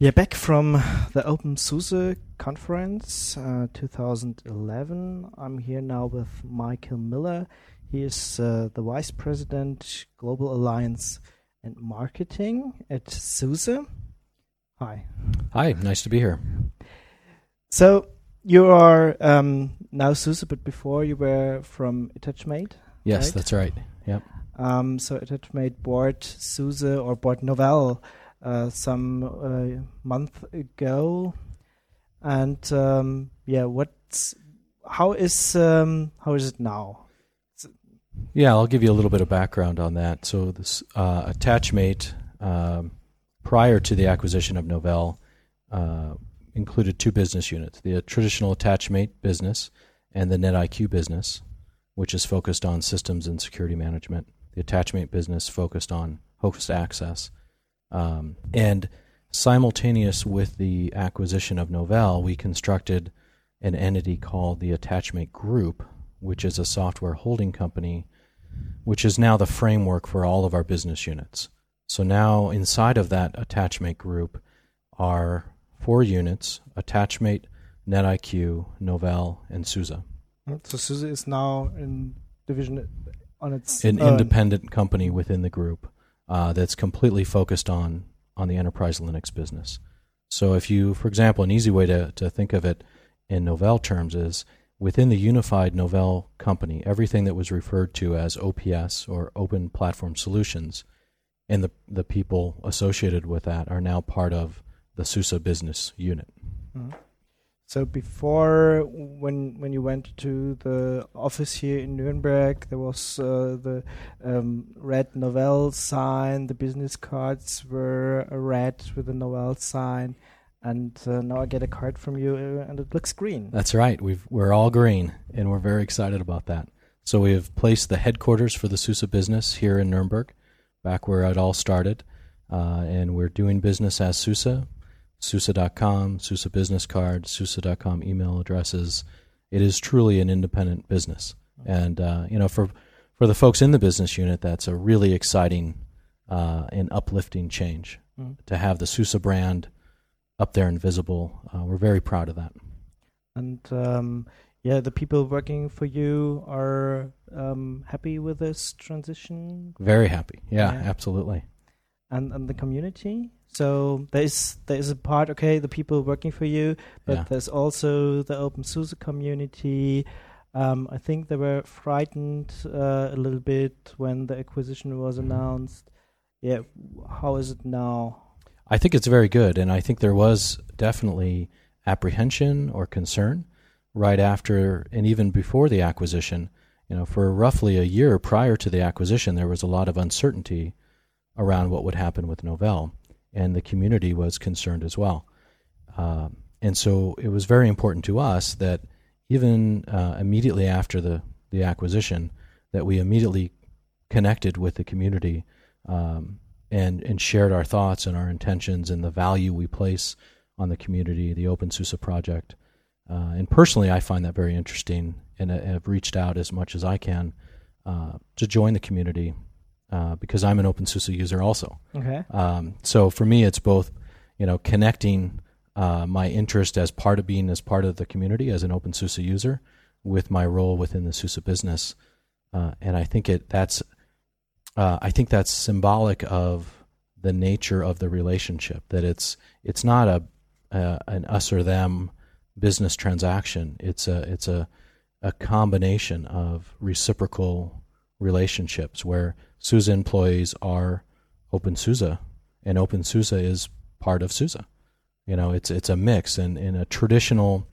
Yeah, back from the OpenSUSE conference uh, 2011. I'm here now with Michael Miller. He is uh, the Vice President, Global Alliance and Marketing at SUSE. Hi. Hi, nice to be here. So, you are um, now SUSE, but before you were from Attachmate? Yes, right? that's right. Yep. Um, so, Attachmate bought SUSE or bought Novell uh, some uh, month ago, and um, yeah, what's how is um, how is it now? Yeah, I'll give you a little bit of background on that. So this uh, Attachmate, um, prior to the acquisition of Novell, uh, included two business units: the traditional Attachmate business and the NetIQ business, which is focused on systems and security management. The Attachmate business focused on host access. Um, and simultaneous with the acquisition of Novell, we constructed an entity called the Attachmate Group, which is a software holding company, which is now the framework for all of our business units. So now inside of that Attachmate Group are four units Attachmate, NetIQ, Novell, and SUSE. So SUSE is now in division on its an own. independent company within the group uh, that's completely focused on on the enterprise Linux business. So if you, for example, an easy way to, to think of it in Novell terms is within the unified Novell company, everything that was referred to as OPS or Open Platform Solutions, and the the people associated with that are now part of the SUSE business unit. Mhm. So before, when when you went to the office here in Nuremberg, there was uh, the um, red Novell sign. The business cards were uh, red with the Novell sign, and uh, now I get a card from you, uh, and it looks green. That's right. We've, we're all green, and we're very excited about that. So we have placed the headquarters for the SUSE business here in Nuremberg, back where it all started, uh, and we're doing business as SUSE, SUSE.com, SUSE business card, SUSE.com email addresses. It is truly an independent business, and uh, you know, for for the folks in the business unit, that's a really exciting uh, and uplifting change Mm. to have the SUSE brand up there and visible. Uh, we're very proud of that. And um, yeah, the people working for you are um, happy with this transition, Very happy. Yeah, Yeah. absolutely. and and the community. So there is there is a part, okay, the people working for you, but Yeah. there's also the OpenSUSE community. Um, I think they were frightened uh, a little bit when the acquisition was announced. Yeah, how is it now? I think it's very good, and I think there was definitely apprehension or concern right after and even before the acquisition. You know, for roughly a year prior to the acquisition, there was a lot of uncertainty around what would happen with Novell, and the community was concerned as well. Um, and so it was very important to us that even uh, immediately after the, the acquisition, that we immediately connected with the community um, and and shared our thoughts and our intentions and the value we place on the community, the Open SUSE project. Uh, and personally, I find that very interesting, and have reached out as much as I can uh, to join the community uh, because I'm an Open SUSE user also. Okay. Um, so for me, it's both, you know, connecting uh, my interest as part of being as part of the community as an OpenSUSE user with my role within the SUSE business, uh, and I think it that's uh, I think that's symbolic of the nature of the relationship. That it's it's not a uh, an us or them business transaction. It's a it's a a combination of reciprocal relationships where SUSE employees are Open OpenSUSE and Open OpenSUSE is part of SUSE. You know, it's it's a mix, and in a traditional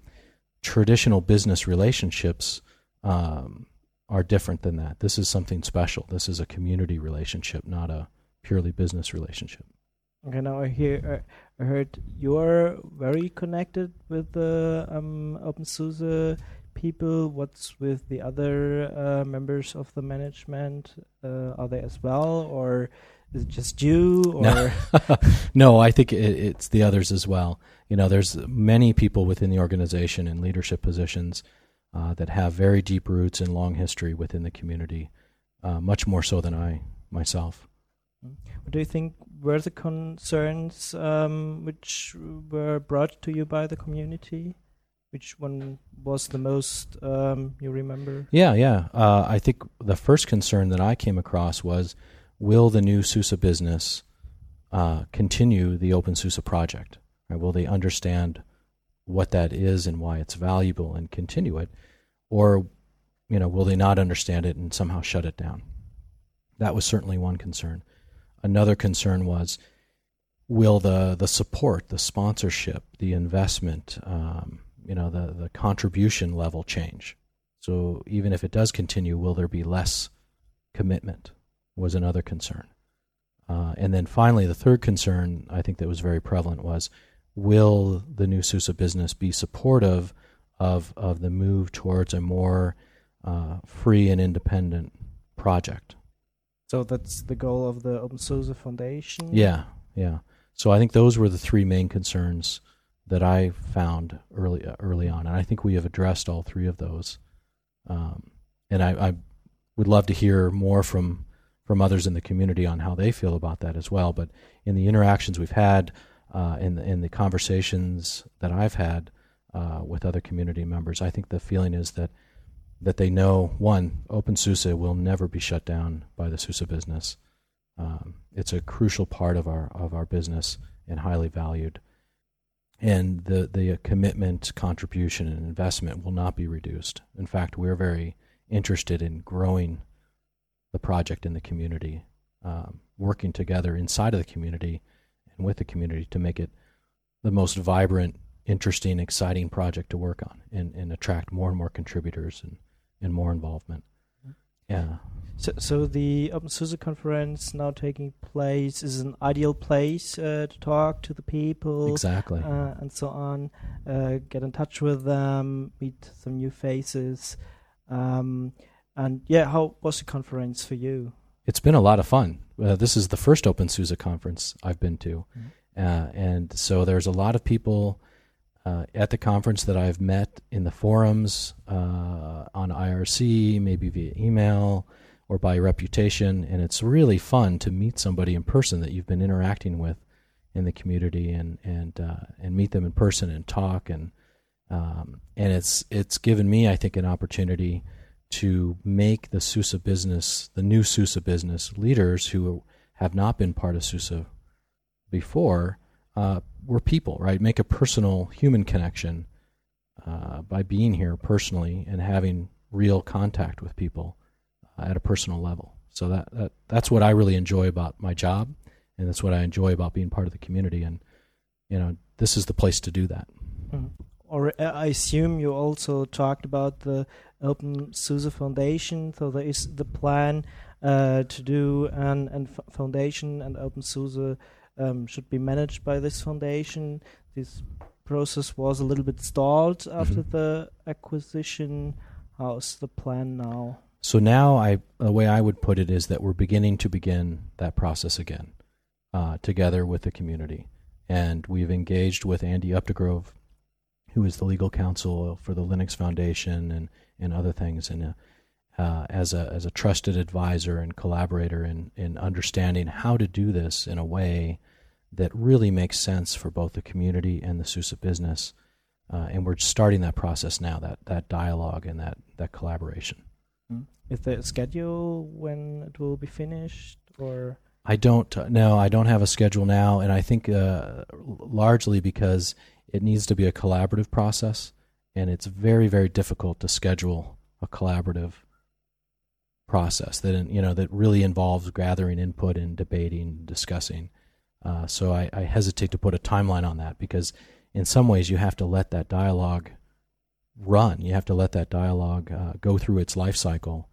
traditional business relationships um, are different than that. This is something special. This is a community relationship, not a purely business relationship. Okay, now I hear I heard you're very connected with the um, OpenSUSE people. What's with the other uh, members of the management? Uh, are they as well, or is it just you? Or No. no, I think it, it's the others as well. You know, there's many people within the organization in leadership positions uh, that have very deep roots and long history within the community, uh, much more so than I myself. What do you think were the concerns um, which were brought to you by the community? Which one was the most um, you remember? Yeah, yeah. Uh, I think the first concern that I came across was will the new SUSE business uh, continue the Open SUSE project? Right? Will they understand what that is and why it's valuable and continue it? Or, you know, will they not understand it and somehow shut it down? That was certainly one concern. Another concern was will the, the support, the sponsorship, the investment, um, you know, the, the contribution level change? So even if it does continue, will there be less commitment? Was another concern. Uh, and then finally, the third concern I think that was very prevalent was will the new SUSE business be supportive of, of the move towards a more uh, free and independent project? So that's the goal of the Open SUSE Foundation? Yeah, yeah. So I think those were the three main concerns that I found early uh, early on, and I think we have addressed all three of those. Um, and I, I, would love to hear more from from others in the community on how they feel about that as well. But in the interactions we've had, uh, in the, in the conversations that I've had uh, with other community members, I think the feeling is that that they know one, Open SUSE will never be shut down by the SUSE business. Um, it's a crucial part of our of our business and highly valued. And the the commitment, contribution, and investment will not be reduced. In fact, we're very interested in growing the project in the community, um, working together inside of the community and with the community to make it the most vibrant, interesting, exciting project to work on and, and attract more and more contributors and, and more involvement. Yeah. So, so the OpenSUSE conference now taking place is an ideal place uh, to talk to the people, exactly, uh, and so on. Uh, get in touch with them, meet some new faces. Um, and yeah, how was the conference for you? It's been a lot of fun. Uh, this is the first Open SUSE conference I've been to. Mm-hmm. Uh, and so there's a lot of people uh, at the conference that I've met in the forums, uh, on IRC, maybe via email or by reputation. And it's really fun to meet somebody in person that you've been interacting with in the community and, and, uh, and meet them in person and talk. And, um, and it's, it's given me, I think, an opportunity to make the SUSE business, the new SUSE business leaders who have not been part of SUSE before, uh, we're people, right? Make a personal human connection uh, by being here personally and having real contact with people at a personal level. So that, that that's what I really enjoy about my job, and that's what I enjoy about being part of the community. And you know, this is the place to do that. Mm. Or uh, I assume you also talked about the Open SUSE Foundation. So there is the plan uh, to do an, an foundation, and Open SUSE um, should be managed by this foundation. This process was a little bit stalled after mm-hmm. the acquisition. How's the plan now? So now, I the way I would put it is that we're beginning to begin that process again, uh, together with the community, and we've engaged with Andy Updegrove, who is the legal counsel for the Linux Foundation and and other things, and uh, uh, as a as a trusted advisor and collaborator in in understanding how to do this in a way that really makes sense for both the community and the SUSE business. Uh, and we're starting that process now, that that dialogue and that that collaboration. Mm. Is there a schedule when it will be finished, or? I don't no, I don't have a schedule now, and I think uh, largely because it needs to be a collaborative process and it's very very difficult to schedule a collaborative process that you know that really involves gathering input and debating discussing uh, so I, I, hesitate to put a timeline on that because in some ways you have to let that dialogue run you have to let that dialogue uh, go through its life cycle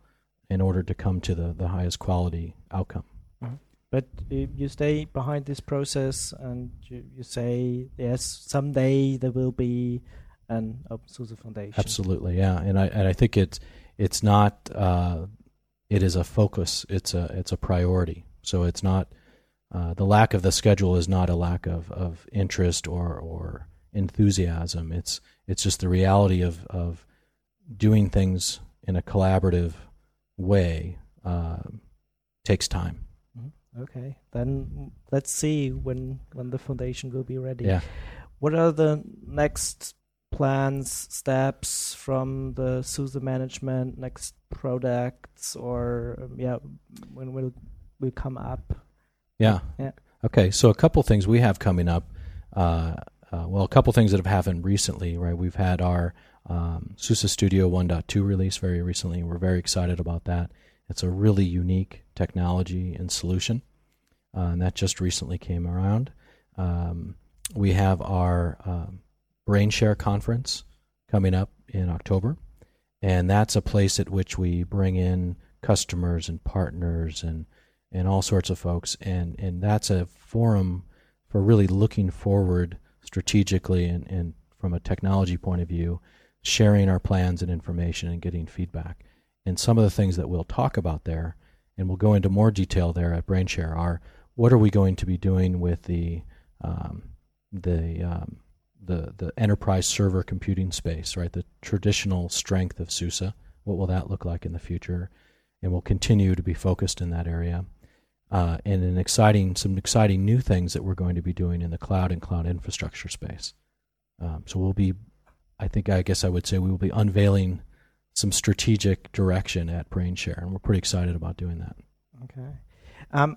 in order to come to the, the highest quality outcome mm-hmm. but you stay behind this process and you, you say yes someday there will be an Open SUSE Foundation. Absolutely, yeah, and I and I think it's it's not uh, it is a focus. It's a it's a priority. So it's not uh, the lack of the schedule is not a lack of, of interest or or enthusiasm. It's it's just the reality of of doing things in a collaborative way uh, takes time, mm-hmm. Okay, then let's see when when the foundation will be ready. Yeah. What are the next plans, steps from the SUSE management, next products, or um, yeah, when will will come up? Yeah. Yeah. Okay, so a couple things we have coming up. Uh, uh, well, a couple things that have happened recently, right? We've had our um, SUSE Studio 1.2 release very recently. We're very excited about that. It's a really unique technology and solution, uh, and that just recently came around. Um, we have our um, BrainShare conference coming up in October, and that's a place at which we bring in customers and partners and and all sorts of folks, and and that's a forum for really looking forward strategically and, and from a technology point of view, sharing our plans and information and getting feedback. And some of the things that we'll talk about there, and we'll go into more detail there at BrainShare, are what are we going to be doing with the um, the um, the the enterprise server computing space, right? The traditional strength of SUSE. What will that look like in the future? And we'll continue to be focused in that area. Uh, and an exciting, some exciting new things that we're going to be doing in the cloud and cloud infrastructure space. Um, so we'll be, I think, I guess I would say we will be unveiling some strategic direction at BrainShare, and we're pretty excited about doing that. Okay. Um,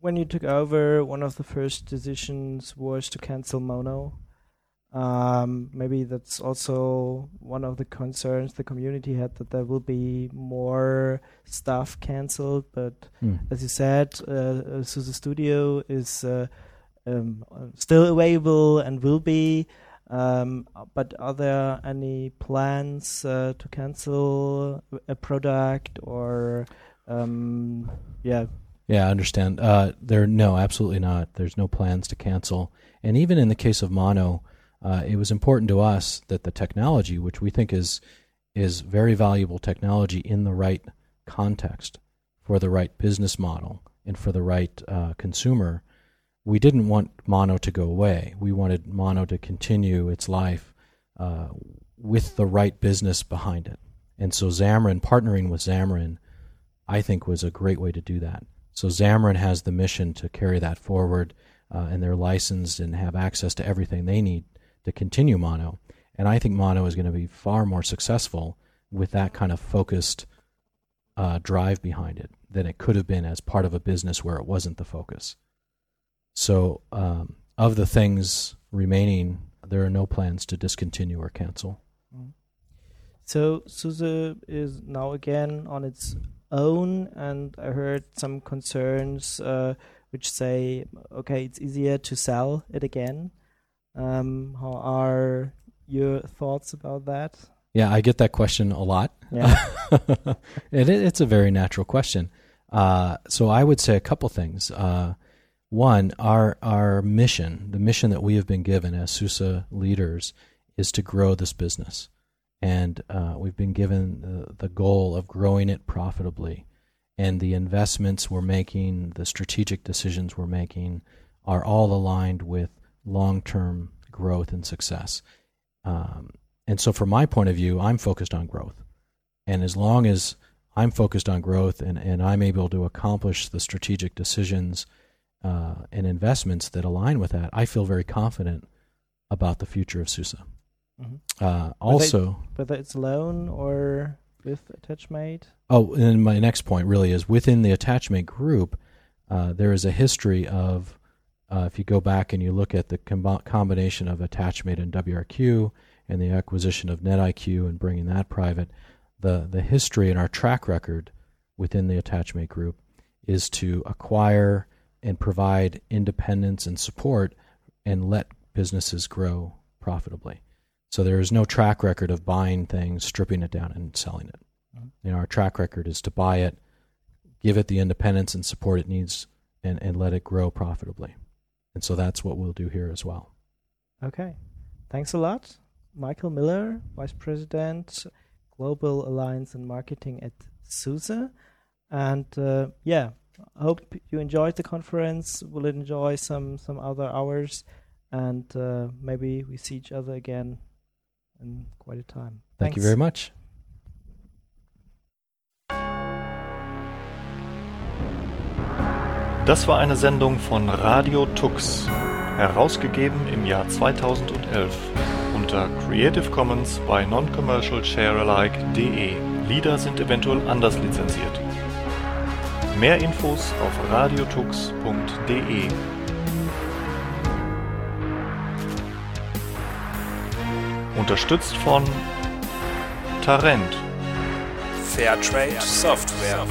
when you took over, one of the first decisions was to cancel Mono. Um, maybe that's also one of the concerns the community had that there will be more stuff cancelled. But Hmm. as you said, uh, uh, SUSE Studio is uh, um, still available and will be. Um, but are there any plans uh, to cancel a product or um, yeah? Yeah, I understand. Uh, there, no, absolutely not. There's no plans to cancel. And even in the case of Mono, uh, it was important to us that the technology, which we think is is very valuable technology in the right context for the right business model and for the right uh, consumer, we didn't want Mono to go away. We wanted Mono to continue its life uh, with the right business behind it. And so Xamarin, partnering with Xamarin, I think was a great way to do that. So Xamarin has the mission to carry that forward, uh, and they're licensed and have access to everything they need to continue Mono. And I think Mono is going to be far more successful with that kind of focused uh, drive behind it than it could have been as part of a business where it wasn't the focus. So, um, of the things remaining, there are no plans to discontinue or cancel. So SUSE is now again on its own, and I heard some concerns uh, which say, okay, it's easier to sell it again. Um, how are your thoughts about that? Yeah, I get that question a lot. Yeah. it, it's a very natural question. Uh, so I would say a couple things. Uh, one, our our mission, the mission that we have been given as SUSE leaders, is to grow this business, and uh, we've been given the, the goal of growing it profitably. And the investments we're making, the strategic decisions we're making, are all aligned with long-term growth and success. Um, and so, from my point of view, I'm focused on growth. And as long as I'm focused on growth and, and I'm able to accomplish the strategic decisions uh, and investments that align with that, I feel very confident about the future of SUSE. Mhm. Uh, also, Whether it's alone or with Attachmate. oh, and my next point really is within the Attachmate group, uh, there is a history of, uh, if you go back and you look at the comb- combination of Attachmate and WRQ and the acquisition of NetIQ and bringing that private, the, the history and our track record within the Attachmate group is to acquire and provide independence and support and let businesses grow profitably. So there is no track record of buying things, stripping it down, and selling it. Mhm. You know, our track record is to buy it, give it the independence and support it needs, and, and let it grow profitably. And so that's what we'll do here as well. Okay. Thanks a lot. Michael Miller, Vice President, Global Alliance and Marketing at SUSE. And uh, yeah, hope you enjoyed the conference. We'll enjoy some, some other hours. And uh, maybe we see each other again in quite a time. Thank you very much. Das war eine Sendung von Radio Tux, herausgegeben im Jahr 2011 unter Creative Commons bei Non-Commercial Sharealike.de. Lieder sind eventuell anders lizenziert. Mehr Infos auf radiotux.de. Unterstützt von Tarent. Fairtrade Software.